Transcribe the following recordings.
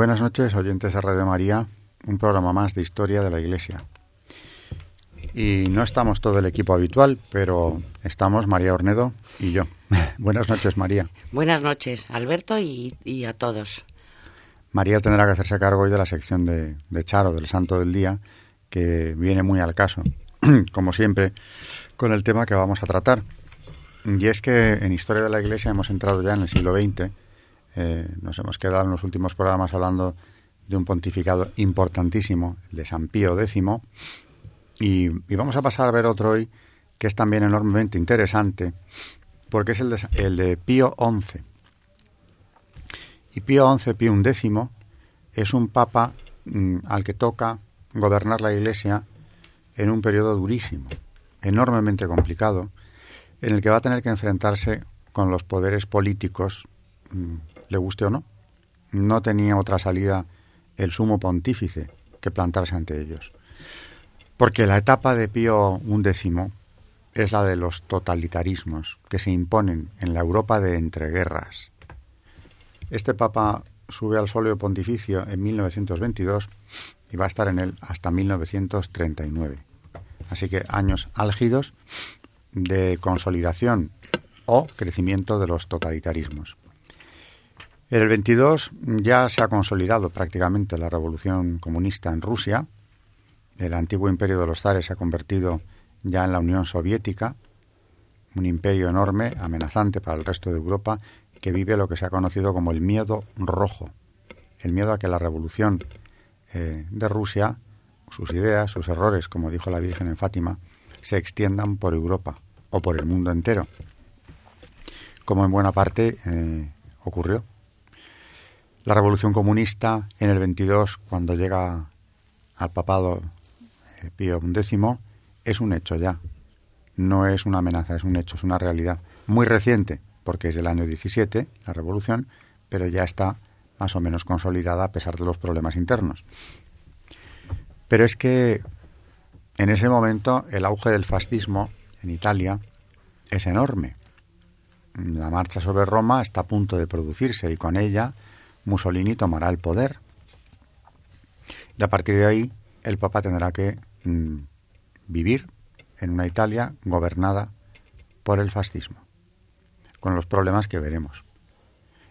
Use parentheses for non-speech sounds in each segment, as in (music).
Buenas noches, oyentes de Radio María, un programa más de historia de la Iglesia. Y no estamos todo el equipo habitual, pero estamos María Ornedo y yo. (laughs) Buenas noches, María. Buenas noches, Alberto, y, a todos. María tendrá que hacerse cargo hoy de la sección de, de Charo, del Santo del Día, que viene muy al caso, (clears throat) como siempre, con el tema que vamos a tratar. Y es que en Historia de la Iglesia hemos entrado ya en el siglo XX eh, nos hemos quedado en los últimos programas hablando de un pontificado importantísimo, el de San Pío X, y, vamos a pasar a ver otro hoy que es también enormemente interesante, porque es el de, el de Pío XI. Y Pío XI, Pío X, es un papa mm, al que toca gobernar la Iglesia en un periodo durísimo, enormemente complicado, en el que va a tener que enfrentarse con los poderes políticos mm, le guste o no. No tenía otra salida el sumo pontífice que plantarse ante ellos. Porque la etapa de Pío XI es la de los totalitarismos que se imponen en la Europa de entreguerras. Este papa sube al solio pontificio en 1922 y va a estar en él hasta 1939. Así que años álgidos de consolidación o crecimiento de los totalitarismos. En el 22 ya se ha consolidado prácticamente la revolución comunista en Rusia. El antiguo imperio de los zares se ha convertido ya en la Unión Soviética, un imperio enorme, amenazante para el resto de Europa, que vive lo que se ha conocido como el miedo rojo, el miedo a que la revolución eh, de Rusia, sus ideas, sus errores, como dijo la Virgen en Fátima, se extiendan por Europa o por el mundo entero, como en buena parte eh, ocurrió. La revolución comunista en el 22, cuando llega al papado eh, Pío X, es un hecho ya. No es una amenaza, es un hecho, es una realidad. Muy reciente, porque es del año 17, la revolución, pero ya está más o menos consolidada a pesar de los problemas internos. Pero es que en ese momento el auge del fascismo en Italia es enorme. La marcha sobre Roma está a punto de producirse y con ella Mussolini tomará el poder. Y a partir de ahí, el Papa tendrá que mm, vivir en una Italia gobernada por el fascismo, con los problemas que veremos.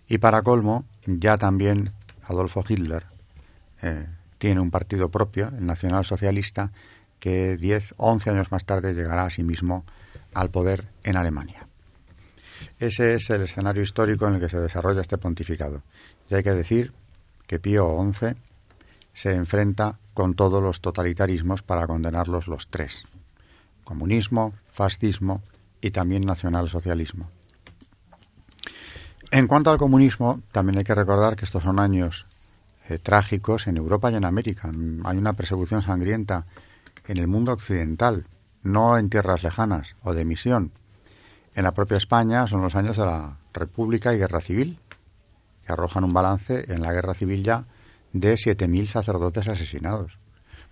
Y para colmo, ya también Adolfo Hitler eh, tiene un partido propio, el Nacional Socialista, que 10, 11 años más tarde llegará a sí mismo al poder en Alemania. Ese es el escenario histórico en el que se desarrolla este pontificado. Y hay que decir que Pío XI se enfrenta con todos los totalitarismos para condenarlos los tres. Comunismo, fascismo y también nacionalsocialismo. En cuanto al comunismo, también hay que recordar que estos son años eh, trágicos en Europa y en América. Hay una persecución sangrienta en el mundo occidental, no en tierras lejanas o de misión. En la propia España son los años de la República y Guerra Civil, arrojan un balance en la guerra civil ya de 7.000 sacerdotes asesinados,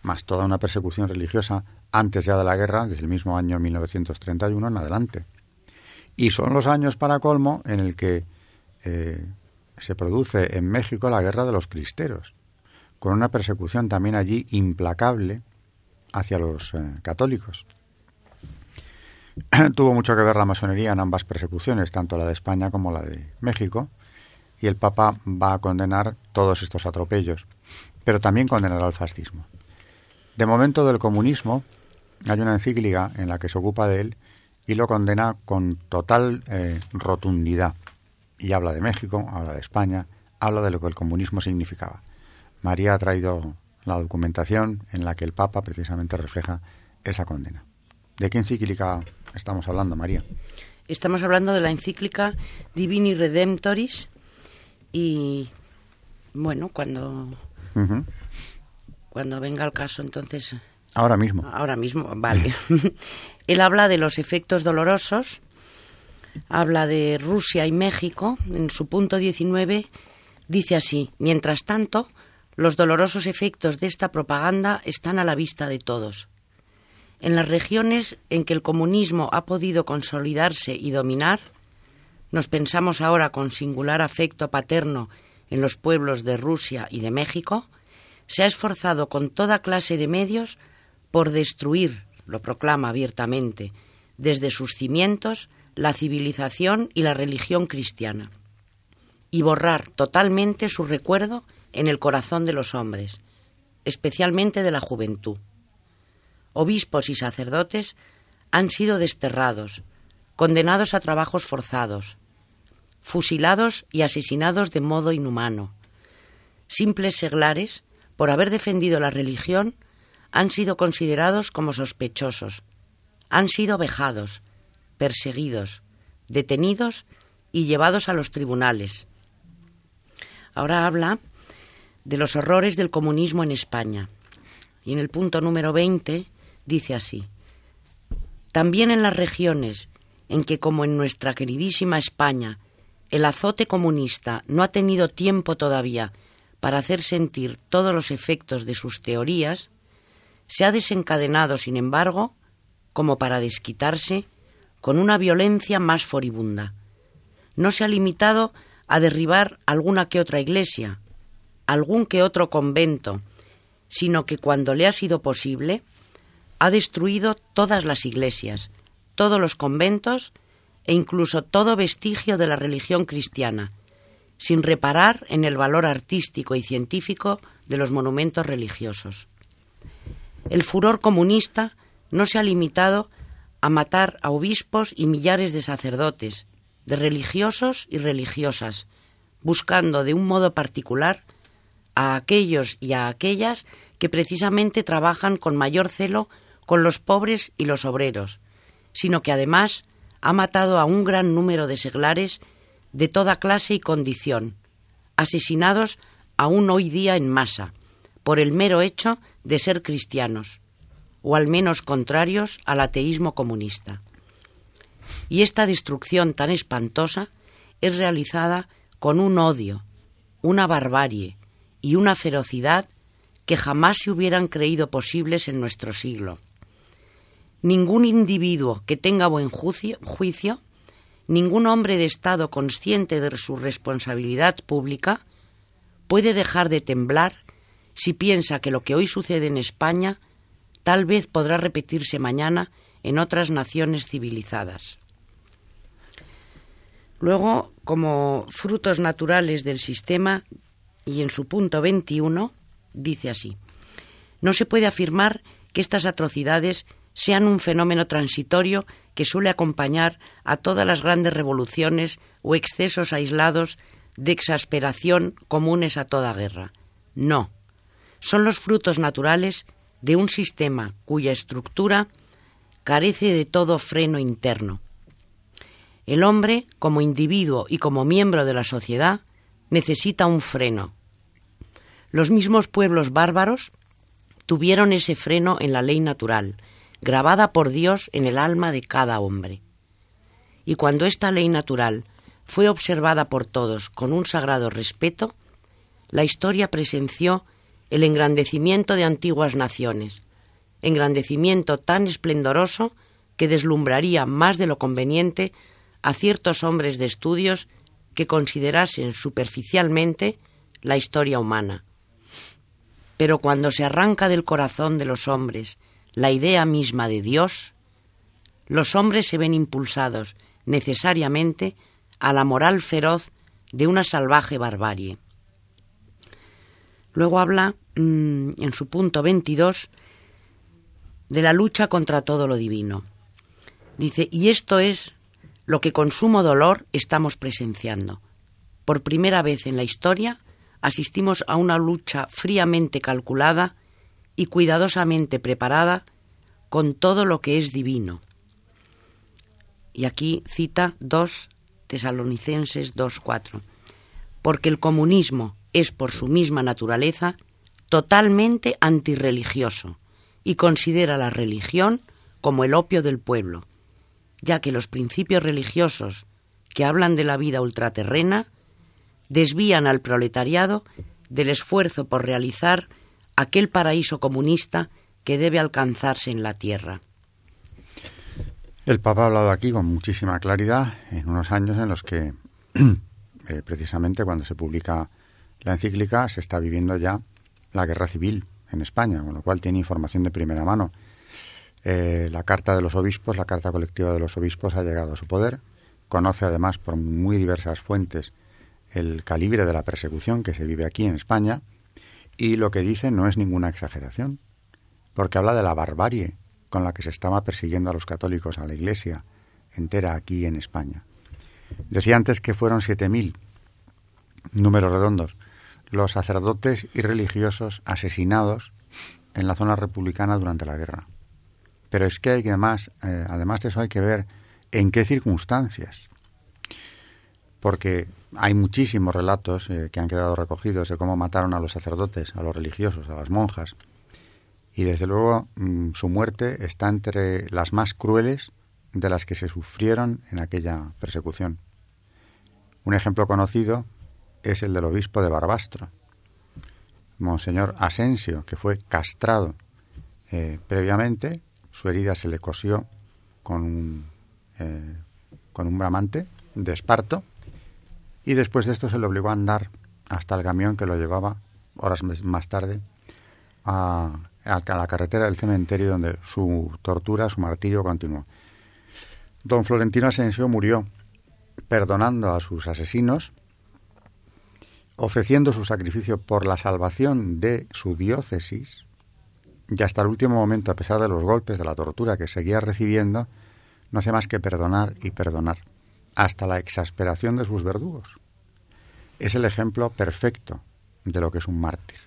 más toda una persecución religiosa antes ya de la guerra, desde el mismo año 1931 en adelante. Y son los años para colmo en el que eh, se produce en México la guerra de los cristeros, con una persecución también allí implacable hacia los eh, católicos. (clears throat) Tuvo mucho que ver la masonería en ambas persecuciones, tanto la de España como la de México, y el Papa va a condenar todos estos atropellos, pero también condenará al fascismo. De momento del comunismo hay una encíclica en la que se ocupa de él y lo condena con total eh, rotundidad. Y habla de México, habla de España, habla de lo que el comunismo significaba. María ha traído la documentación en la que el Papa precisamente refleja esa condena. ¿De qué encíclica estamos hablando, María? Estamos hablando de la encíclica Divini Redemptoris y bueno, cuando cuando venga el caso, entonces ahora mismo. Ahora mismo, vale. (laughs) Él habla de los efectos dolorosos, habla de Rusia y México, en su punto 19 dice así: "Mientras tanto, los dolorosos efectos de esta propaganda están a la vista de todos. En las regiones en que el comunismo ha podido consolidarse y dominar, nos pensamos ahora con singular afecto paterno en los pueblos de Rusia y de México, se ha esforzado con toda clase de medios por destruir, lo proclama abiertamente, desde sus cimientos, la civilización y la religión cristiana, y borrar totalmente su recuerdo en el corazón de los hombres, especialmente de la juventud. Obispos y sacerdotes han sido desterrados, condenados a trabajos forzados, fusilados y asesinados de modo inhumano. Simples seglares, por haber defendido la religión, han sido considerados como sospechosos, han sido vejados, perseguidos, detenidos y llevados a los tribunales. Ahora habla de los horrores del comunismo en España. Y en el punto número 20 dice así, también en las regiones en que, como en nuestra queridísima España, el azote comunista no ha tenido tiempo todavía para hacer sentir todos los efectos de sus teorías, se ha desencadenado, sin embargo, como para desquitarse, con una violencia más furibunda. No se ha limitado a derribar alguna que otra iglesia, algún que otro convento, sino que cuando le ha sido posible, ha destruido todas las iglesias, todos los conventos e incluso todo vestigio de la religión cristiana, sin reparar en el valor artístico y científico de los monumentos religiosos. El furor comunista no se ha limitado a matar a obispos y millares de sacerdotes, de religiosos y religiosas, buscando de un modo particular a aquellos y a aquellas que precisamente trabajan con mayor celo con los pobres y los obreros, sino que además ha matado a un gran número de seglares de toda clase y condición, asesinados aún hoy día en masa, por el mero hecho de ser cristianos, o al menos contrarios al ateísmo comunista. Y esta destrucción tan espantosa es realizada con un odio, una barbarie, y una ferocidad que jamás se hubieran creído posibles en nuestro siglo. Ningún individuo que tenga buen juicio, ningún hombre de Estado consciente de su responsabilidad pública, puede dejar de temblar si piensa que lo que hoy sucede en España tal vez podrá repetirse mañana en otras naciones civilizadas. Luego, como frutos naturales del sistema, y en su punto 21 dice así, no se puede afirmar que estas atrocidades sean un fenómeno transitorio que suele acompañar a todas las grandes revoluciones o excesos aislados de exasperación comunes a toda guerra. No, son los frutos naturales de un sistema cuya estructura carece de todo freno interno. El hombre, como individuo y como miembro de la sociedad, necesita un freno, los mismos pueblos bárbaros tuvieron ese freno en la ley natural, grabada por Dios en el alma de cada hombre. Y cuando esta ley natural fue observada por todos con un sagrado respeto, la historia presenció el engrandecimiento de antiguas naciones, engrandecimiento tan esplendoroso que deslumbraría más de lo conveniente a ciertos hombres de estudios que considerasen superficialmente la historia humana pero cuando se arranca del corazón de los hombres la idea misma de Dios, los hombres se ven impulsados necesariamente a la moral feroz de una salvaje barbarie. Luego habla mm, en su punto 22 de la lucha contra todo lo divino. Dice, y esto es lo que con sumo dolor estamos presenciando. Por primera vez en la historia asistimos a una lucha fríamente calculada y cuidadosamente preparada con todo lo que es divino. Y aquí cita 2 Tesalonicenses 2.4. Porque el comunismo es por su misma naturaleza totalmente antirreligioso y considera la religión como el opio del pueblo, ya que los principios religiosos que hablan de la vida ultraterrena desvían al proletariado del esfuerzo por realizar aquel paraíso comunista que debe alcanzarse en la tierra. El Papa ha hablado aquí con muchísima claridad en unos años en los que, (clears throat) eh, precisamente cuando se publica la encíclica, se está viviendo ya la guerra civil en España, con lo cual tiene información de primera mano. Eh, la carta de los obispos, la carta colectiva de los obispos ha llegado a su poder. Conoce además por muy diversas fuentes el calibre de la persecución que se vive aquí en España y lo que dice no es ninguna exageración, porque habla de la barbarie con la que se estaba persiguiendo a los católicos, a la Iglesia entera aquí en España. Decía antes que fueron 7.000, números redondos, los sacerdotes y religiosos asesinados en la zona republicana durante la guerra. Pero es que hay que además, eh, además de eso hay que ver en qué circunstancias. Porque hay muchísimos relatos eh, que han quedado recogidos de cómo mataron a los sacerdotes, a los religiosos, a las monjas. Y desde luego mm, su muerte está entre las más crueles de las que se sufrieron en aquella persecución. Un ejemplo conocido es el del obispo de Barbastro, Monseñor Asensio, que fue castrado eh, previamente, su herida se le cosió con un, eh, con un bramante de esparto y después de esto se le obligó a andar hasta el camión que lo llevaba horas más tarde a, la carretera del cementerio donde su tortura, su martirio continuó. Don Florentino Asensio murió perdonando a sus asesinos, ofreciendo su sacrificio por la salvación de su diócesis, y hasta el último momento, a pesar de los golpes, de la tortura que seguía recibiendo, no hace más que perdonar y perdonar hasta la exasperación de sus verdugos. Es el ejemplo perfecto de lo que es un mártir,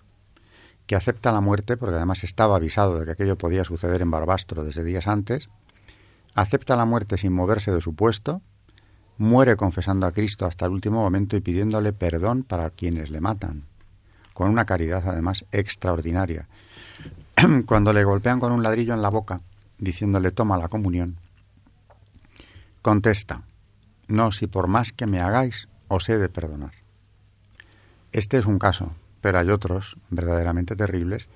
que acepta la muerte porque además estaba avisado de que aquello podía suceder en Barbastro desde días antes, acepta la muerte sin moverse de su puesto, muere confesando a Cristo hasta el último momento y pidiéndole perdón para quienes le matan, con una caridad además extraordinaria. (clears throat) Cuando le golpean con un ladrillo en la boca, diciéndole toma la comunión, contesta, no si por más que me hagáis os he de perdonar. Este es un caso, pero hay otros verdaderamente terribles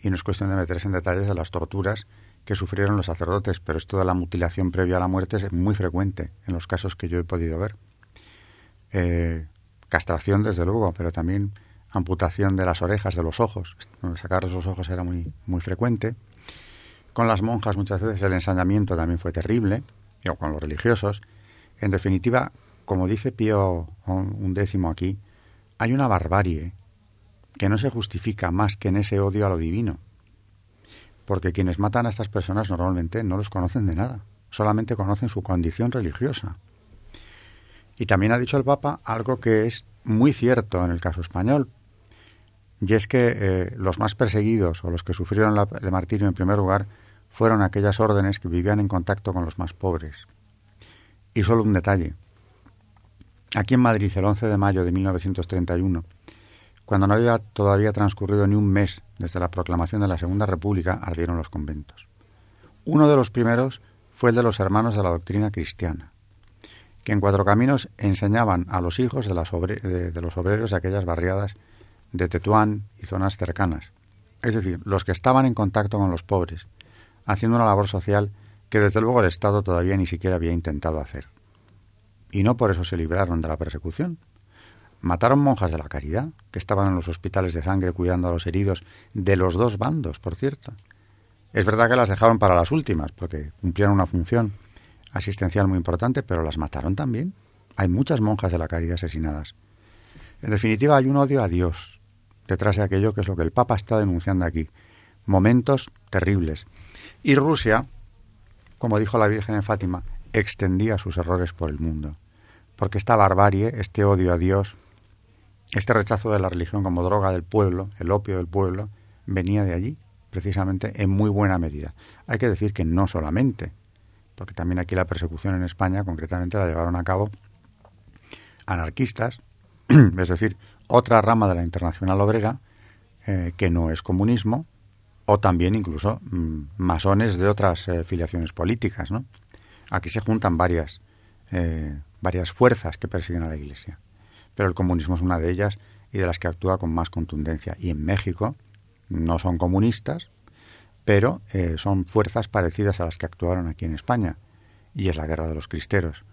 y no es cuestión de meterse en detalles de las torturas que sufrieron los sacerdotes, pero esto de la mutilación previa a la muerte es muy frecuente en los casos que yo he podido ver. Eh, castración, desde luego, pero también amputación de las orejas, de los ojos. Sacar los ojos era muy, muy frecuente. Con las monjas muchas veces el ensañamiento también fue terrible, o con los religiosos. En definitiva, como dice Pío un décimo aquí, hay una barbarie que no se justifica más que en ese odio a lo divino. Porque quienes matan a estas personas normalmente no los conocen de nada, solamente conocen su condición religiosa. Y también ha dicho el Papa algo que es muy cierto en el caso español, y es que eh, los más perseguidos o los que sufrieron el martirio en primer lugar fueron aquellas órdenes que vivían en contacto con los más pobres. Y solo un detalle. Aquí en Madrid, el 11 de mayo de 1931, cuando no había todavía transcurrido ni un mes desde la proclamación de la Segunda República, ardieron los conventos. Uno de los primeros fue el de los hermanos de la doctrina cristiana, que en Cuatro Caminos enseñaban a los hijos de, de los obreros de aquellas barriadas de Tetuán y zonas cercanas, es decir, los que estaban en contacto con los pobres, haciendo una labor social que desde luego el Estado todavía ni siquiera había intentado hacer. Y no por eso se libraron de la persecución. Mataron monjas de la caridad, que estaban en los hospitales de sangre cuidando a los heridos, de los dos bandos, por cierto. Es verdad que las dejaron para las últimas, porque cumplían una función asistencial muy importante, pero las mataron también. Hay muchas monjas de la caridad asesinadas. En definitiva, hay un odio a Dios detrás de aquello que es lo que el Papa está denunciando aquí. Momentos terribles. Y Rusia, como dijo la Virgen en Fátima, extendía sus errores por el mundo. Porque esta barbarie, este odio a Dios, Este rechazo de la religión como droga del pueblo, el opio del pueblo, venía de allí, precisamente en muy buena medida. Hay que decir que no solamente, porque también aquí la persecución en España concretamente la llevaron a cabo anarquistas, (clears throat) es decir, otra rama de la internacional obrera eh, que no es comunismo, o también incluso mm, masones de otras eh, filiaciones políticas. ¿no? Aquí se juntan varias, eh, varias fuerzas que persiguen a la Iglesia, pero el comunismo es una de ellas y de las que actúa con más contundencia. Y en México no son comunistas, pero son fuerzas parecidas a las que actuaron aquí en España, y es la guerra de los cristeros.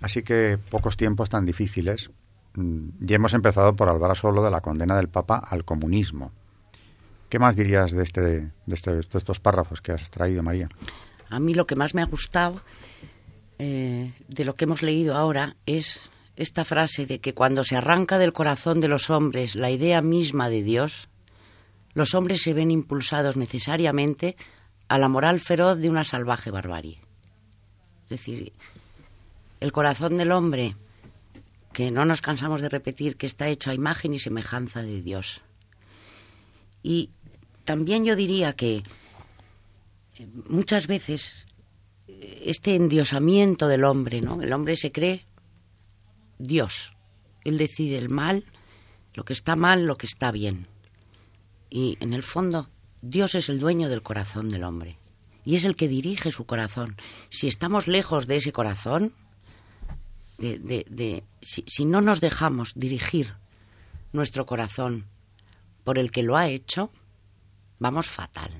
Así que pocos tiempos tan difíciles Mm, y hemos empezado por hablar solo de la condena del Papa al comunismo. ¿Qué más dirías de, este, de, este, estos párrafos que has traído, María? A mí lo que más me ha gustado eh, de lo que hemos leído ahora es esta frase de que cuando se arranca del corazón de los hombres la idea misma de Dios, los hombres se ven impulsados necesariamente a la moral feroz de una salvaje barbarie. Es decir, el corazón del hombre que no nos cansamos de repetir que está hecho a imagen y semejanza de Dios. Y también yo diría que eh, muchas veces eh, este endiosamiento del hombre, ¿no? El hombre se cree Dios. Él decide el mal, lo que está mal, lo que está bien. Y en el fondo, Dios es el dueño del corazón del hombre. Y es el que dirige su corazón. Si estamos lejos de ese corazón, de, si, no nos dejamos dirigir nuestro corazón por el que lo ha hecho, vamos fatal.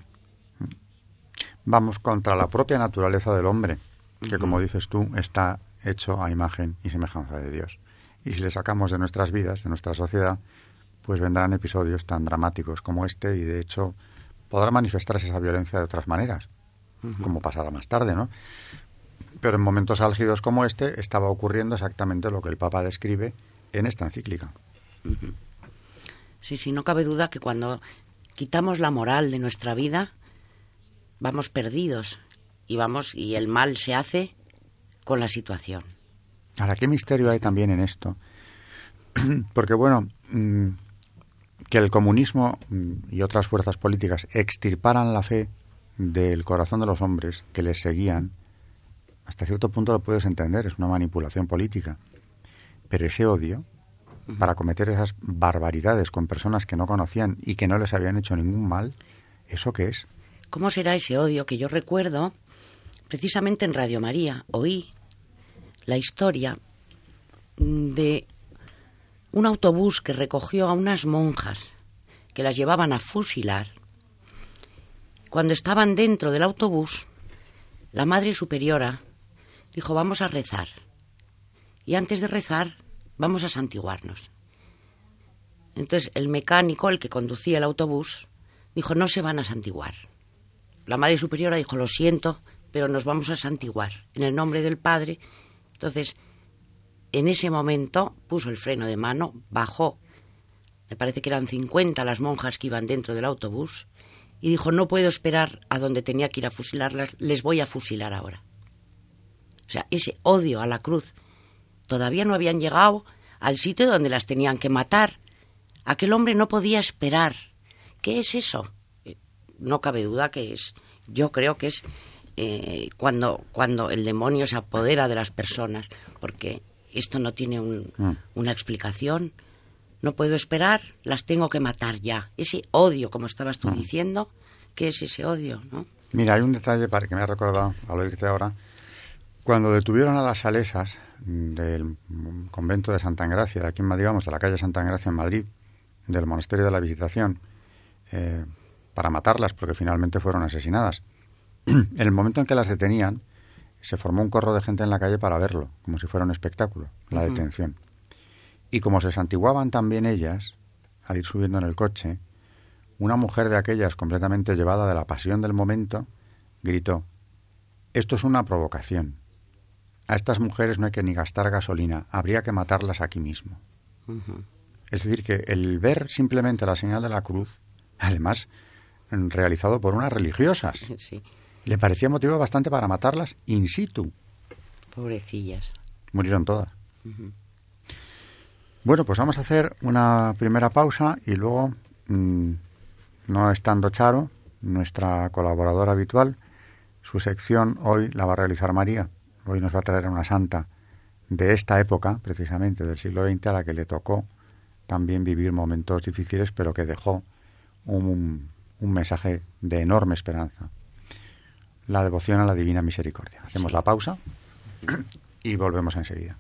Vamos contra la propia naturaleza del hombre, que como dices tú, está hecho a imagen y semejanza de Dios. Y si le sacamos de nuestras vidas, de nuestra sociedad, pues vendrán episodios tan dramáticos como este y de hecho podrá manifestarse esa violencia de otras maneras, como pasará más tarde, ¿no? Pero en momentos álgidos como este estaba ocurriendo exactamente lo que el Papa describe en esta encíclica. Sí, sí, no cabe duda que cuando quitamos la moral de nuestra vida, vamos perdidos y vamos y el mal se hace con la situación. Ahora, qué misterio hay también en esto. (clears throat) Porque bueno, mm, que el comunismo mm, y otras fuerzas políticas extirparan la fe del corazón de los hombres que les seguían, hasta cierto punto lo puedes entender, es una manipulación política. Pero ese odio, para cometer esas barbaridades con personas que no conocían y que no les habían hecho ningún mal, ¿eso qué es? ¿Cómo será ese odio que yo recuerdo? Precisamente en Radio María oí la historia de un autobús que recogió a unas monjas que las llevaban a fusilar. Cuando estaban dentro del autobús, la Madre Superiora dijo, vamos a rezar. Y antes de rezar, vamos a santiguarnos. Entonces el mecánico, el que conducía el autobús, dijo, no se van a santiguar. La Madre Superiora dijo, lo siento, pero nos vamos a santiguar en el nombre del Padre. Entonces, en ese momento puso el freno de mano, bajó, me parece que eran 50 las monjas que iban dentro del autobús, y dijo, no puedo esperar a donde tenía que ir a fusilarlas, les voy a fusilar ahora. O sea, ese odio a la cruz. Todavía no habían llegado al sitio donde las tenían que matar. Aquel hombre no podía esperar. ¿Qué es eso? Eh, no cabe duda que es, yo creo que es eh, cuando, cuando el demonio se apodera de las personas, porque esto no tiene mm. una explicación. No puedo esperar, las tengo que matar ya. Ese odio, como estabas tú mm. diciendo, ¿qué es ese odio? ¿no? Mira, hay un detalle para que me ha recordado al oírte ahora. Cuando detuvieron a las salesas del convento de Santa Engracia, de aquí en Madrid, de la calle Santa Engracia en Madrid, del monasterio de la Visitación, eh, para matarlas, porque finalmente fueron asesinadas. (clears throat) en el momento en que las detenían, se formó un corro de gente en la calle para verlo, como si fuera un espectáculo, la detención. Y como se santiguaban también ellas, al ir subiendo en el coche, una mujer de aquellas completamente llevada de la pasión del momento, gritó, esto es una provocación. A estas mujeres no hay que ni gastar gasolina, habría que matarlas aquí mismo. Es decir, que el ver simplemente la señal de la cruz, además realizado por unas religiosas, (laughs) le parecía motivo bastante para matarlas in situ. Pobrecillas. Murieron todas. Bueno, pues vamos a hacer una primera pausa y luego, mm, no estando Charo, nuestra colaboradora habitual, su sección hoy la va a realizar María. Hoy nos va a traer una santa de esta época, precisamente del siglo XX, a la que le tocó también vivir momentos difíciles, pero que dejó un, un mensaje de enorme esperanza. La devoción a la Divina Misericordia. Hacemos la pausa y volvemos enseguida.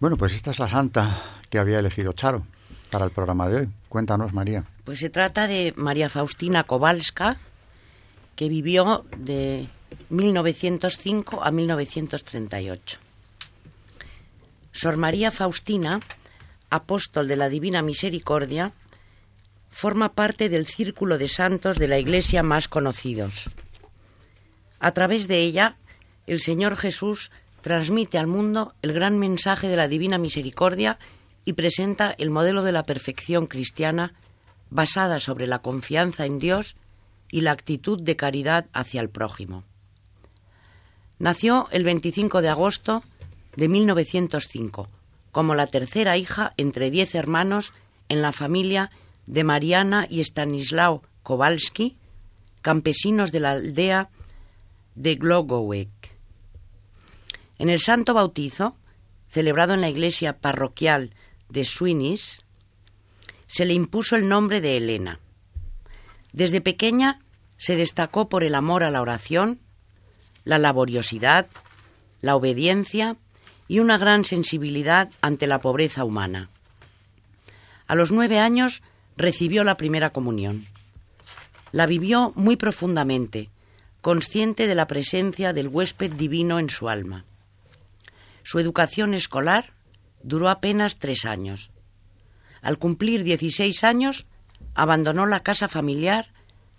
Bueno, pues esta es la santa que había elegido Charo para el programa de hoy. Cuéntanos, María. Pues se trata de María Faustina Kowalska, que vivió de 1905 a 1938. Sor María Faustina, apóstol de la Divina Misericordia, forma parte del círculo de santos de la Iglesia más conocidos. A través de ella, el Señor Jesús transmite al mundo el gran mensaje de la Divina Misericordia y presenta el modelo de la perfección cristiana basada sobre la confianza en Dios y la actitud de caridad hacia el prójimo. Nació el 25 de agosto de 1905 como la tercera hija entre diez hermanos en la familia de Mariana y Stanislao Kowalski, campesinos de la aldea de Glogowek. En el santo bautizo, celebrado en la iglesia parroquial de Swinis, se le impuso el nombre de Elena. Desde pequeña se destacó por el amor a la oración, la laboriosidad, la obediencia y una gran sensibilidad ante la pobreza humana. A los nueve años recibió la primera comunión. La vivió muy profundamente, consciente de la presencia del huésped divino en su alma. Su educación escolar duró apenas tres años. Al cumplir 16 años, abandonó la casa familiar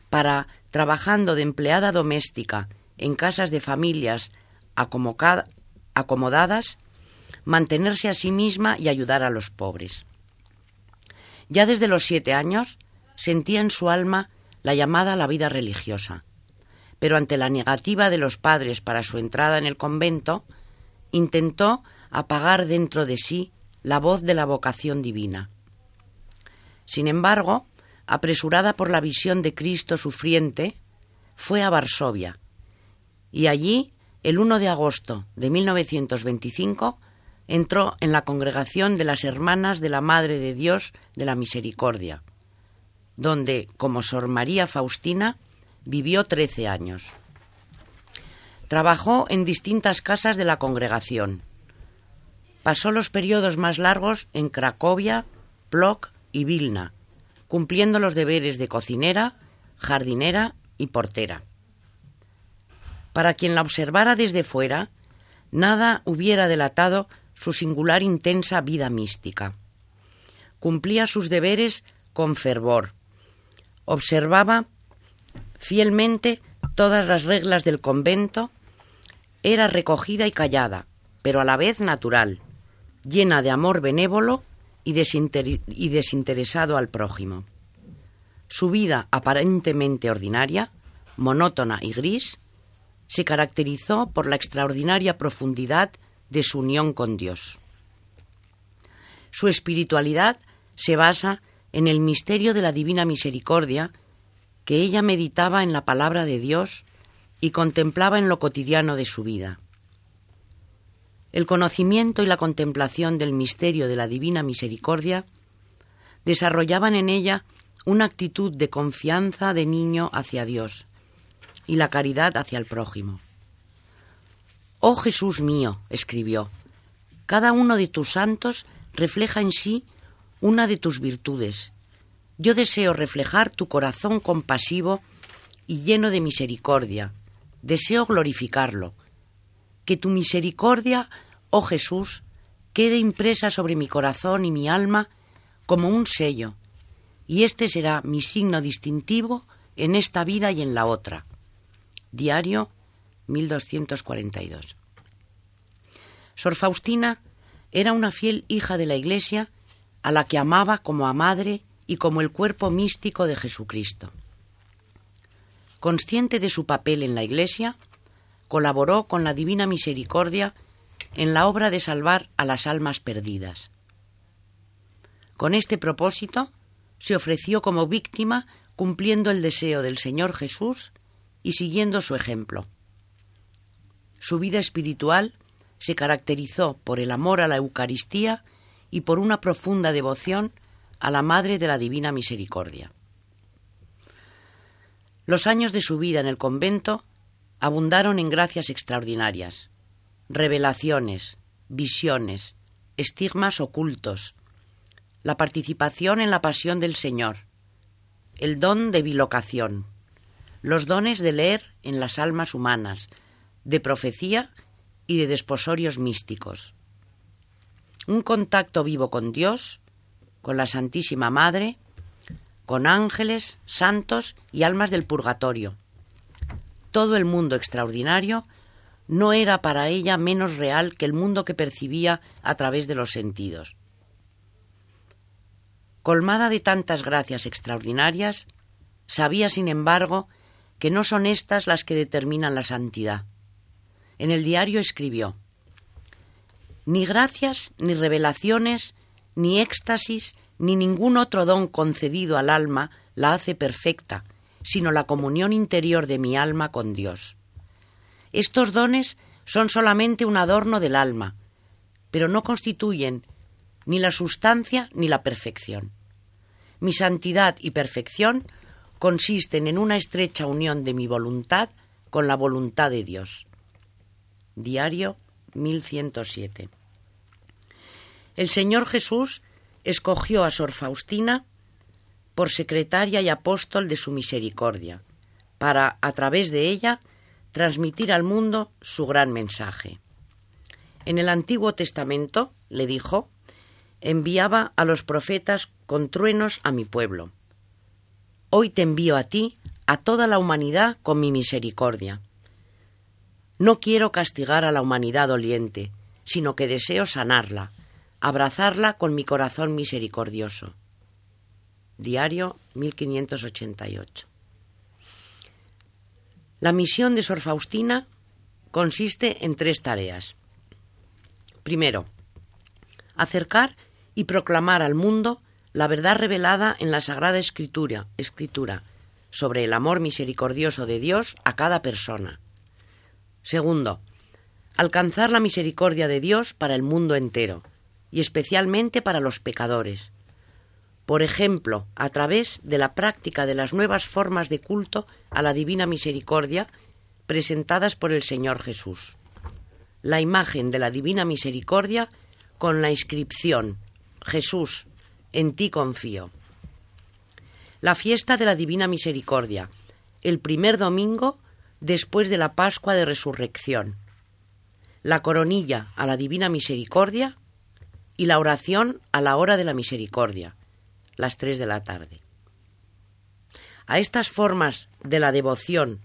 para, trabajando de empleada doméstica en casas de familias acomodadas, mantenerse a sí misma y ayudar a los pobres. Ya desde los siete años sentía en su alma la llamada a la vida religiosa, pero ante la negativa de los padres para su entrada en el convento, intentó apagar dentro de sí la voz de la vocación divina. Sin embargo, apresurada por la visión de Cristo sufriente, fue a Varsovia y allí, el 1 de agosto de 1925, entró en la congregación de las Hermanas de la Madre de Dios de la Misericordia, donde, como Sor María Faustina, vivió trece años. Trabajó en distintas casas de la congregación. Pasó los periodos más largos en Cracovia, Plock y Vilna, cumpliendo los deberes de cocinera, jardinera y portera. Para quien la observara desde fuera, nada hubiera delatado su singular intensa vida mística. Cumplía sus deberes con fervor. Observaba fielmente todas las reglas del convento era recogida y callada, pero a la vez natural, llena de amor benévolo y, y desinteresado al prójimo. Su vida aparentemente ordinaria, monótona y gris, se caracterizó por la extraordinaria profundidad de su unión con Dios. Su espiritualidad se basa en el misterio de la divina misericordia que ella meditaba en la palabra de Dios y contemplaba en lo cotidiano de su vida. El conocimiento y la contemplación del misterio de la divina misericordia desarrollaban en ella una actitud de confianza de niño hacia Dios y la caridad hacia el prójimo. Oh Jesús mío, escribió, cada uno de tus santos refleja en sí una de tus virtudes. Yo deseo reflejar tu corazón compasivo y lleno de misericordia, deseo glorificarlo. Que tu misericordia, oh Jesús, quede impresa sobre mi corazón y mi alma como un sello, y este será mi signo distintivo en esta vida y en la otra. Diario 1242. Sor Faustina era una fiel hija de la Iglesia a la que amaba como a madre y como el cuerpo místico de Jesucristo. Consciente de su papel en la Iglesia, colaboró con la Divina Misericordia en la obra de salvar a las almas perdidas. Con este propósito, se ofreció como víctima cumpliendo el deseo del Señor Jesús y siguiendo su ejemplo. Su vida espiritual se caracterizó por el amor a la Eucaristía y por una profunda devoción a la Madre de la Divina Misericordia. Los años de su vida en el convento abundaron en gracias extraordinarias, revelaciones, visiones, estigmas ocultos, la participación en la pasión del Señor, el don de bilocación, los dones de leer en las almas humanas, de profecía y de desposorios místicos. Un contacto vivo con Dios, con la Santísima Madre, con ángeles, santos y almas del purgatorio. Todo el mundo extraordinario no era para ella menos real que el mundo que percibía a través de los sentidos. Colmada de tantas gracias extraordinarias, sabía, sin embargo, que no son estas las que determinan la santidad. En el diario escribió, Ni gracias, ni revelaciones, ni éxtasis, ni ningún otro don concedido al alma la hace perfecta, sino la comunión interior de mi alma con Dios. Estos dones son solamente un adorno del alma, pero no constituyen ni la sustancia ni la perfección. Mi santidad y perfección consisten en una estrecha unión de mi voluntad con la voluntad de Dios. Diario 1107. El Señor Jesús escogió a Sor Faustina por secretaria y apóstol de su misericordia, para, a través de ella, transmitir al mundo su gran mensaje. En el Antiguo Testamento, le dijo, enviaba a los profetas con truenos a mi pueblo Hoy te envío a ti, a toda la humanidad, con mi misericordia. No quiero castigar a la humanidad doliente, sino que deseo sanarla, abrazarla con mi corazón misericordioso. Diario 1588. La misión de Sor Faustina consiste en tres tareas. Primero, acercar y proclamar al mundo la verdad revelada en la Sagrada Escritura, Escritura sobre el amor misericordioso de Dios a cada persona. Segundo, alcanzar la misericordia de Dios para el mundo entero, y especialmente para los pecadores. Por ejemplo, a través de la práctica de las nuevas formas de culto a la divina misericordia presentadas por el Señor Jesús. La imagen de la divina misericordia con la inscripción Jesús, en ti confío. La fiesta de la Divina Misericordia, el primer domingo después de la Pascua de Resurrección. La coronilla a la Divina Misericordia y la oración a la hora de la misericordia, las tres de la tarde. A estas formas de la devoción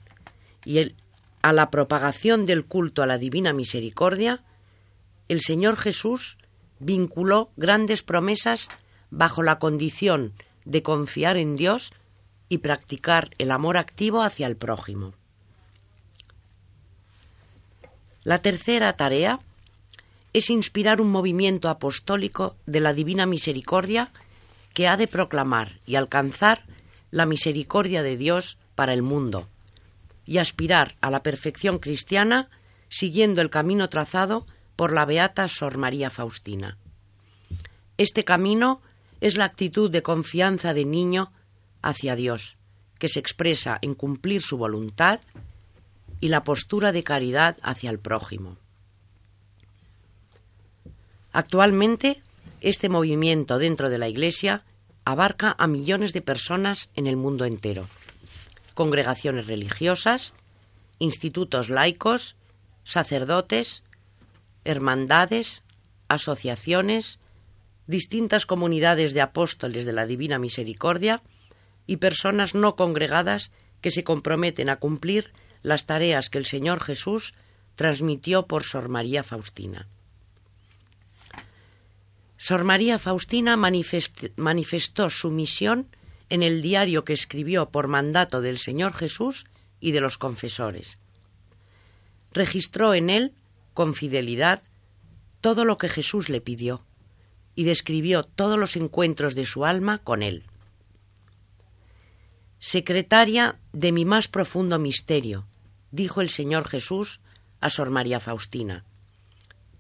y a la propagación del culto a la Divina Misericordia, el Señor Jesús vinculó grandes promesas bajo la condición de confiar en Dios y practicar el amor activo hacia el prójimo. La tercera tarea es inspirar un movimiento apostólico de la Divina Misericordia que ha de proclamar y alcanzar la misericordia de Dios para el mundo y aspirar a la perfección cristiana siguiendo el camino trazado por la beata Sor María Faustina. Este camino es la actitud de confianza de niño hacia Dios, que se expresa en cumplir su voluntad y la postura de caridad hacia el prójimo. Actualmente, este movimiento dentro de la Iglesia abarca a millones de personas en el mundo entero, congregaciones religiosas, institutos laicos, sacerdotes, hermandades, asociaciones, distintas comunidades de apóstoles de la Divina Misericordia y personas no congregadas que se comprometen a cumplir las tareas que el Señor Jesús transmitió por Sor María Faustina. Sor María Faustina manifestó su misión en el diario que escribió por mandato del Señor Jesús y de los confesores. Registró en él, con fidelidad, todo lo que Jesús le pidió y describió todos los encuentros de su alma con él. Secretaria de mi más profundo misterio, dijo el Señor Jesús a Sor María Faustina.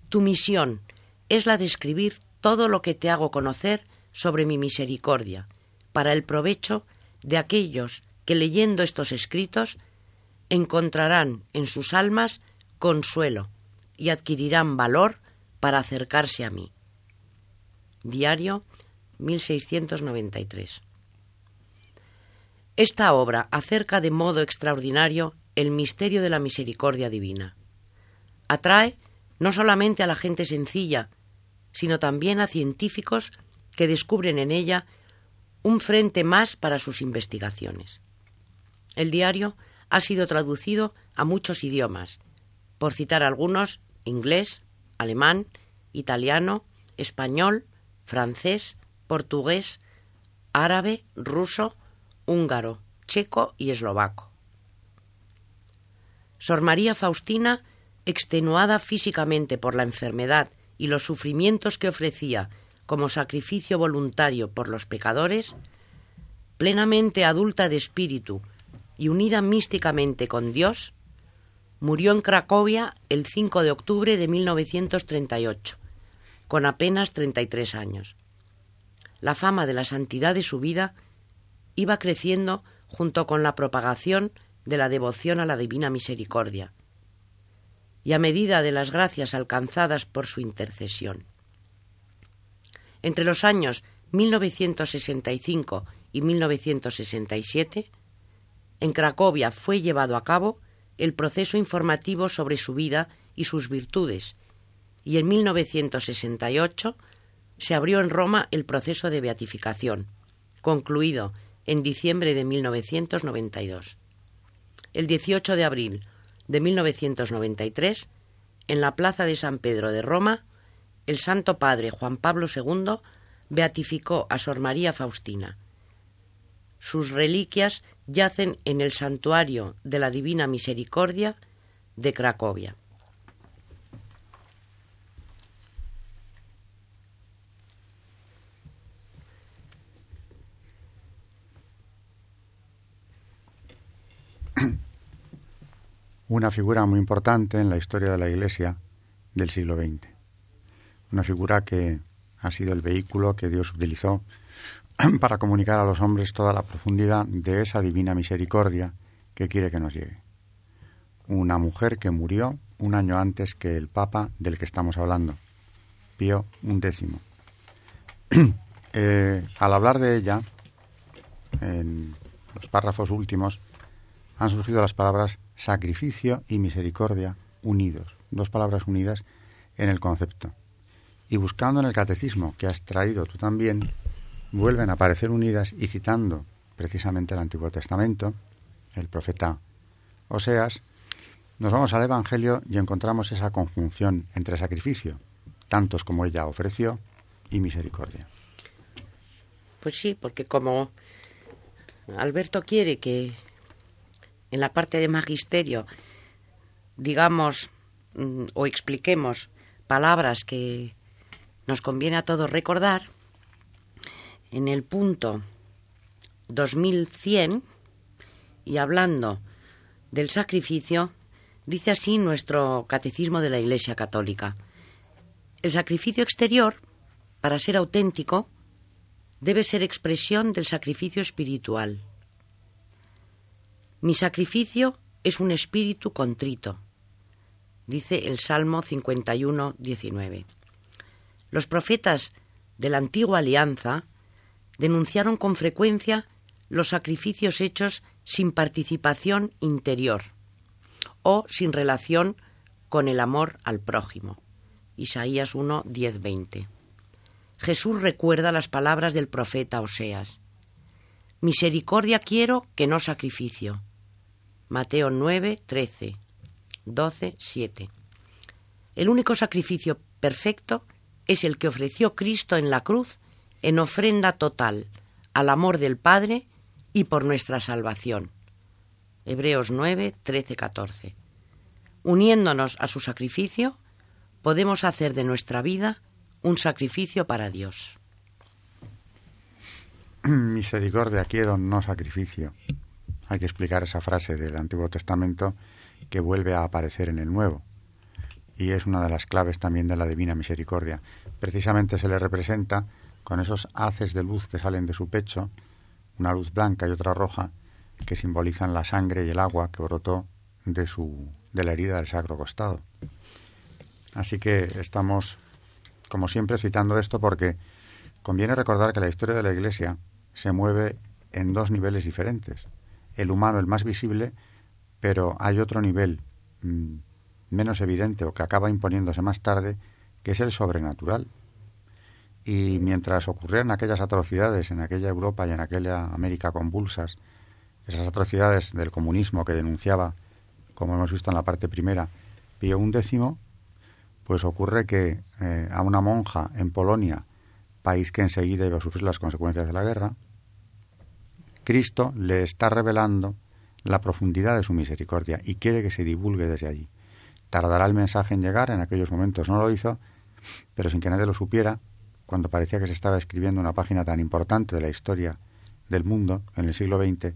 Tu misión es la de escribir todo lo que te hago conocer sobre mi misericordia, para el provecho de aquellos que leyendo estos escritos encontrarán en sus almas consuelo y adquirirán valor para acercarse a mí. Diario 1693. Esta obra acerca de modo extraordinario el misterio de la misericordia divina. Atrae no solamente a la gente sencilla, sino también a científicos que descubren en ella un frente más para sus investigaciones. El diario ha sido traducido a muchos idiomas, por citar algunos, inglés, alemán, italiano, español, francés, portugués, árabe, ruso, húngaro, checo y eslovaco. Sor María Faustina, extenuada físicamente por la enfermedad y los sufrimientos que ofrecía como sacrificio voluntario por los pecadores, plenamente adulta de espíritu y unida místicamente con Dios, murió en Cracovia el 5 de octubre de 1938, con apenas 33 años. La fama de la santidad de su vida iba creciendo junto con la propagación de la devoción a la Divina Misericordia, y a medida de las gracias alcanzadas por su intercesión. Entre los años 1965 y 1967, en Cracovia fue llevado a cabo el proceso informativo sobre su vida y sus virtudes, y en 1968 se abrió en Roma el proceso de beatificación, concluido en diciembre de 1992. El 18 de abril de 1993, en la plaza de San Pedro de Roma, el Santo Padre Juan Pablo II beatificó a Sor María Faustina. Sus reliquias yacen en el santuario de la Divina Misericordia de Cracovia. Una figura muy importante en la historia de la Iglesia del siglo XX. Una figura que ha sido el vehículo que Dios utilizó (clears throat) para comunicar a los hombres toda la profundidad de esa divina misericordia que quiere que nos llegue. Una mujer que murió un año antes que el Papa del que estamos hablando, Pío XI. (clears throat) Eh, al hablar de ella, en los párrafos últimos, han surgido las palabras sacrificio y misericordia unidos, dos palabras unidas en el concepto. Y buscando en el catecismo que has traído tú también, vuelven a aparecer unidas y citando precisamente el Antiguo Testamento, el profeta Oseas, nos vamos al Evangelio y encontramos esa conjunción entre sacrificio, tantos como ella ofreció, y misericordia. Pues sí, porque como Alberto quiere que en la parte de magisterio digamos mm, o expliquemos palabras que nos conviene a todos recordar, en el punto 2100, y hablando del sacrificio, dice así nuestro catecismo de la Iglesia Católica. El sacrificio exterior, para ser auténtico, debe ser expresión del sacrificio espiritual. Mi sacrificio es un espíritu contrito, dice el Salmo 51, 19. Los profetas de la antigua alianza denunciaron con frecuencia los sacrificios hechos sin participación interior o sin relación con el amor al prójimo. Isaías 1, 10, 20. Jesús recuerda las palabras del profeta Oseas. Misericordia quiero que no sacrificio. Mateo 9, 13, 12, 7. El único sacrificio perfecto es el que ofreció Cristo en la cruz en ofrenda total al amor del Padre y por nuestra salvación. Hebreos 9, 13, 14. Uniéndonos a su sacrificio, podemos hacer de nuestra vida un sacrificio para Dios. (clears throat) Misericordia quiero, no sacrificio. Hay que explicar esa frase del Antiguo Testamento que vuelve a aparecer en el Nuevo. Y es una de las claves también de la Divina Misericordia. Precisamente se le representa con esos haces de luz que salen de su pecho, una luz blanca y otra roja, que simbolizan la sangre y el agua que brotó de, su, de la herida del sacro costado. Así que estamos, como siempre, citando esto porque conviene recordar que la historia de la Iglesia se mueve en dos niveles diferentes. El humano, el más visible, pero hay otro nivel mm, menos evidente o que acaba imponiéndose más tarde, que es el sobrenatural. Y mientras ocurrían aquellas atrocidades en aquella Europa y en aquella América convulsas, esas atrocidades del comunismo que denunciaba, como hemos visto en la parte primera, Pío XI, pues ocurre que eh, a una monja en Polonia, país que enseguida iba a sufrir las consecuencias de la guerra, Cristo le está revelando la profundidad de su misericordia y quiere que se divulgue desde allí. Tardará el mensaje en llegar, en aquellos momentos no lo hizo, pero sin que nadie lo supiera, cuando parecía que se estaba escribiendo una página tan importante de la historia del mundo en el siglo XX,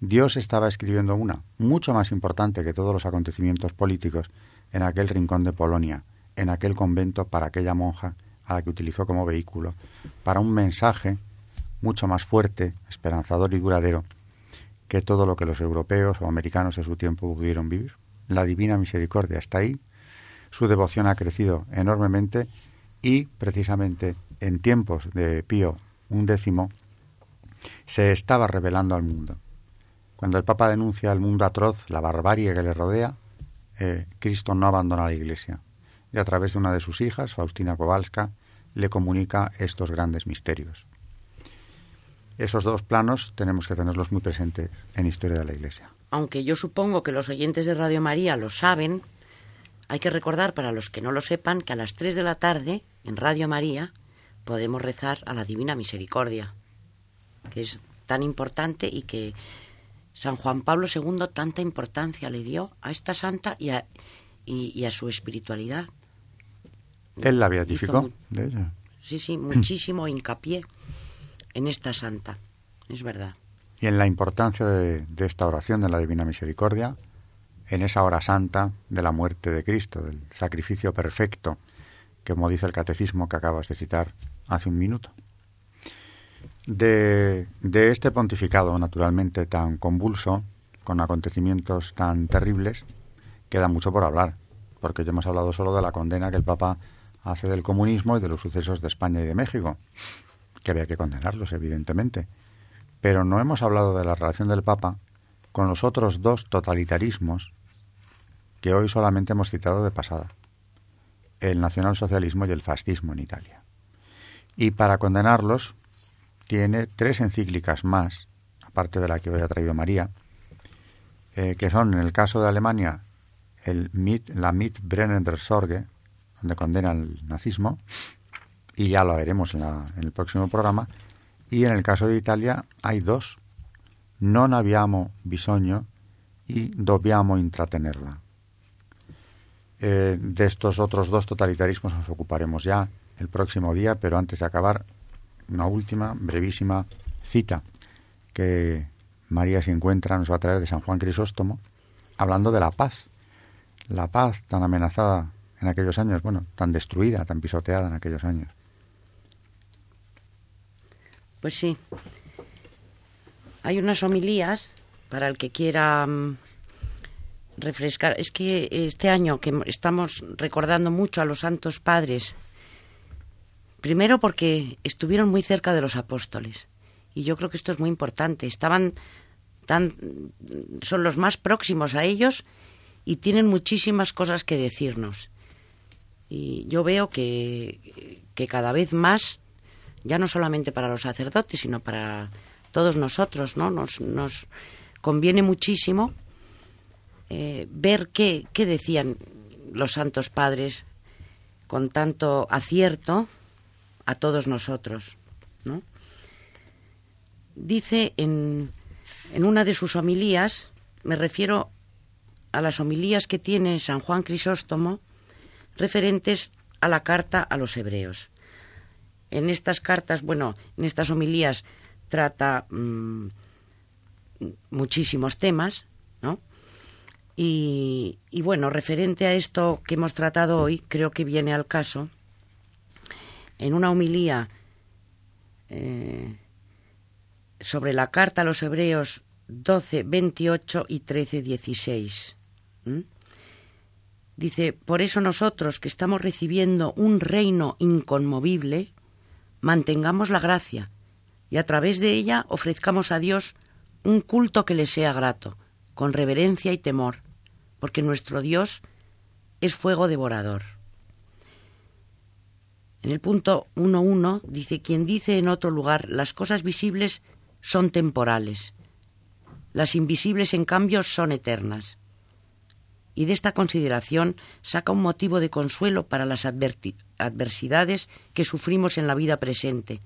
Dios estaba escribiendo una, mucho más importante que todos los acontecimientos políticos, en aquel rincón de Polonia, en aquel convento para aquella monja a la que utilizó como vehículo, para un mensaje mucho más fuerte, esperanzador y duradero que todo lo que los europeos o americanos en su tiempo pudieron vivir. La divina misericordia está ahí, su devoción ha crecido enormemente y precisamente en tiempos de Pío XI se estaba revelando al mundo. Cuando el Papa denuncia al mundo atroz la barbarie que le rodea, eh, Cristo no abandona la Iglesia y a través de una de sus hijas, Faustina Kowalska, le comunica estos grandes misterios. Esos dos planos tenemos que tenerlos muy presentes en Historia de la Iglesia. Aunque yo supongo que los oyentes de Radio María lo saben, hay que recordar para los que no lo sepan que a las 3 de la tarde en Radio María podemos rezar a la Divina Misericordia, que es tan importante y que San Juan Pablo II tanta importancia le dio a esta santa y a, y, a su espiritualidad. Él la beatificó, de ella. Sí, sí, muchísimo hincapié en esta santa, es verdad. Y en la importancia de, de, esta oración de la Divina Misericordia, en esa hora santa de la muerte de Cristo, del sacrificio perfecto, que como dice el catecismo que acabas de citar hace un minuto. De, este pontificado, naturalmente, tan convulso, con acontecimientos tan terribles, queda mucho por hablar, porque ya hemos hablado solo de la condena que el Papa hace del comunismo y de los sucesos de España y de México, que había que condenarlos, evidentemente. Pero no hemos hablado de la relación del Papa con los otros dos totalitarismos que hoy solamente hemos citado de pasada, el nacionalsocialismo y el fascismo en Italia. Y para condenarlos, tiene tres encíclicas más, aparte de la que hoy ha traído María, eh, que son, en el caso de Alemania, el Mit, la Mitbrennender Sorge, donde condena el nazismo, y ya lo veremos en, el próximo programa, y en el caso de Italia hay dos, Non abbiamo bisogno y Dobbiamo intratenerla. Eh, de estos otros dos totalitarismos nos ocuparemos ya el próximo día, pero antes de acabar, una última, brevísima cita que María se encuentra, nos va a traer de San Juan Crisóstomo, hablando de la paz. La paz tan amenazada en aquellos años, bueno, tan destruida, tan pisoteada en aquellos años. Pues sí. Hay unas homilías para el que quiera mm, refrescar. Es que este año que estamos recordando mucho a los santos padres Primero porque estuvieron muy cerca de los apóstoles. Y yo creo que esto es muy importante. Estaban tan son los más próximos a ellos y tienen muchísimas cosas que decirnos. Y yo veo que, que cada vez más, ya no solamente para los sacerdotes, sino para todos nosotros, ¿no? Nos, conviene muchísimo eh, ver qué, decían los santos padres con tanto acierto a todos nosotros. ¿no? Dice en una de sus homilías, me refiero a las homilías que tiene San Juan Crisóstomo referentes a la carta a los hebreos. En estas cartas, bueno, en estas homilías trata mm, muchísimos temas, ¿no? Y, bueno, referente a esto que hemos tratado hoy, creo que viene al caso en una homilía eh, sobre la carta a los Hebreos 12, 28 y 13, 16. Dice, por eso nosotros que estamos recibiendo un reino inconmovible, mantengamos la gracia y a través de ella ofrezcamos a Dios un culto que le sea grato, con reverencia y temor, porque nuestro Dios es fuego devorador. En el punto 1.1 dice, quien dice en otro lugar, las cosas visibles son temporales, las invisibles en cambio son eternas. Y de esta consideración saca un motivo de consuelo para las adversidades que sufrimos en la vida presente.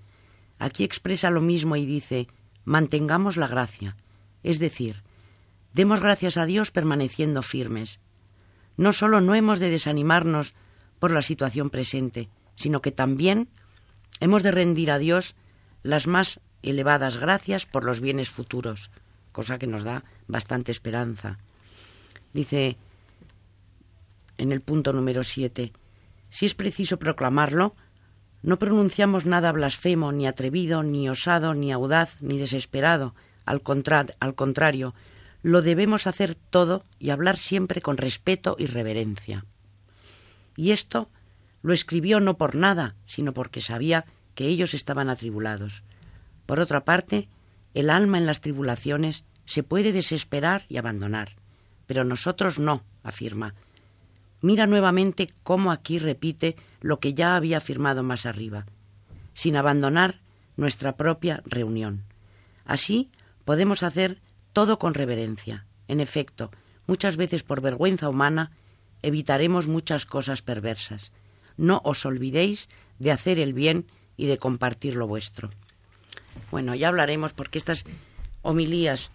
Aquí expresa lo mismo y dice, mantengamos la gracia, es decir, demos gracias a Dios permaneciendo firmes. No solo no hemos de desanimarnos por la situación presente, sino que también hemos de rendir a Dios las más elevadas gracias por los bienes futuros, cosa que nos da bastante esperanza. Dice en el punto número siete, si es preciso proclamarlo, no pronunciamos nada blasfemo, ni atrevido, ni osado, ni audaz, ni desesperado. Al, al contrario, lo debemos hacer todo y hablar siempre con respeto y reverencia. Y esto lo escribió no por nada, sino porque sabía que ellos estaban atribulados. Por otra parte, el alma en las tribulaciones se puede desesperar y abandonar, pero nosotros no, afirma. Mira nuevamente cómo aquí repite lo que ya había afirmado más arriba, sin abandonar nuestra propia reunión. Así podemos hacer todo con reverencia. En efecto, muchas veces por vergüenza humana evitaremos muchas cosas perversas. No os olvidéis de hacer el bien y de compartir lo vuestro. Bueno, ya hablaremos porque estas homilías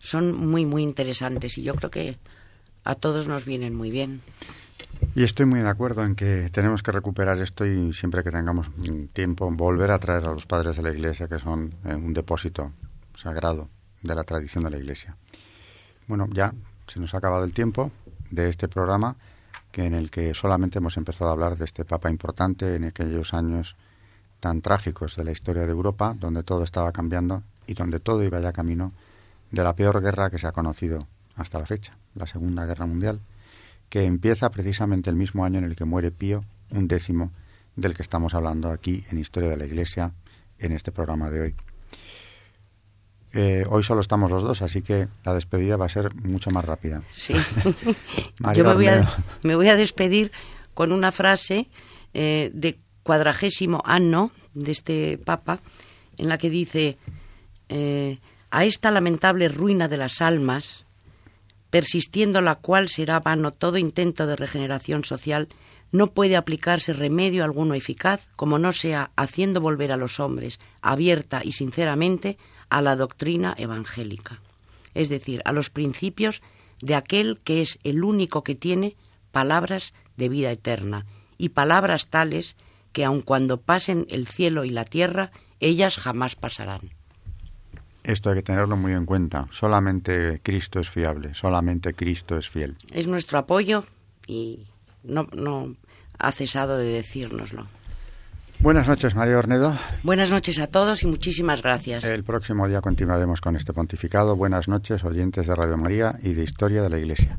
son muy, muy interesantes y yo creo que a todos nos vienen muy bien. Y estoy muy de acuerdo en que tenemos que recuperar esto y siempre que tengamos tiempo volver a traer a los padres de la Iglesia, que son eh, un depósito sagrado de la tradición de la Iglesia. Bueno, ya se nos ha acabado el tiempo de este programa que en el que solamente hemos empezado a hablar de este Papa importante en aquellos años tan trágicos de la historia de Europa, donde todo estaba cambiando y donde todo iba ya camino de la peor guerra que se ha conocido hasta la fecha, la Segunda Guerra Mundial, que empieza precisamente el mismo año en el que muere Pío, un décimo del que estamos hablando aquí en Historia de la Iglesia en este programa de hoy. Eh, hoy solo estamos los dos, así que la despedida va a ser mucho más rápida. Sí. (laughs) (laughs) Yo me voy, a, despedir con una frase eh, de cuadragésimo año de este Papa, en la que dice, eh, a esta lamentable ruina de las almas, persistiendo la cual será vano todo intento de regeneración social, no puede aplicarse remedio alguno eficaz como no sea haciendo volver a los hombres abierta y sinceramente a la doctrina evangélica, es decir, a los principios de aquel que es el único que tiene palabras de vida eterna y palabras tales que aun cuando pasen el cielo y la tierra, ellas jamás pasarán. Esto hay que tenerlo muy en cuenta. Solamente Cristo es fiable, solamente Cristo es fiel. Es nuestro apoyo y no, no ha cesado de decírnoslo. Buenas noches, María Ornedo. Buenas noches a todos y muchísimas gracias. El próximo día continuaremos con este pontificado. Buenas noches, oyentes de Radio María y de Historia de la Iglesia.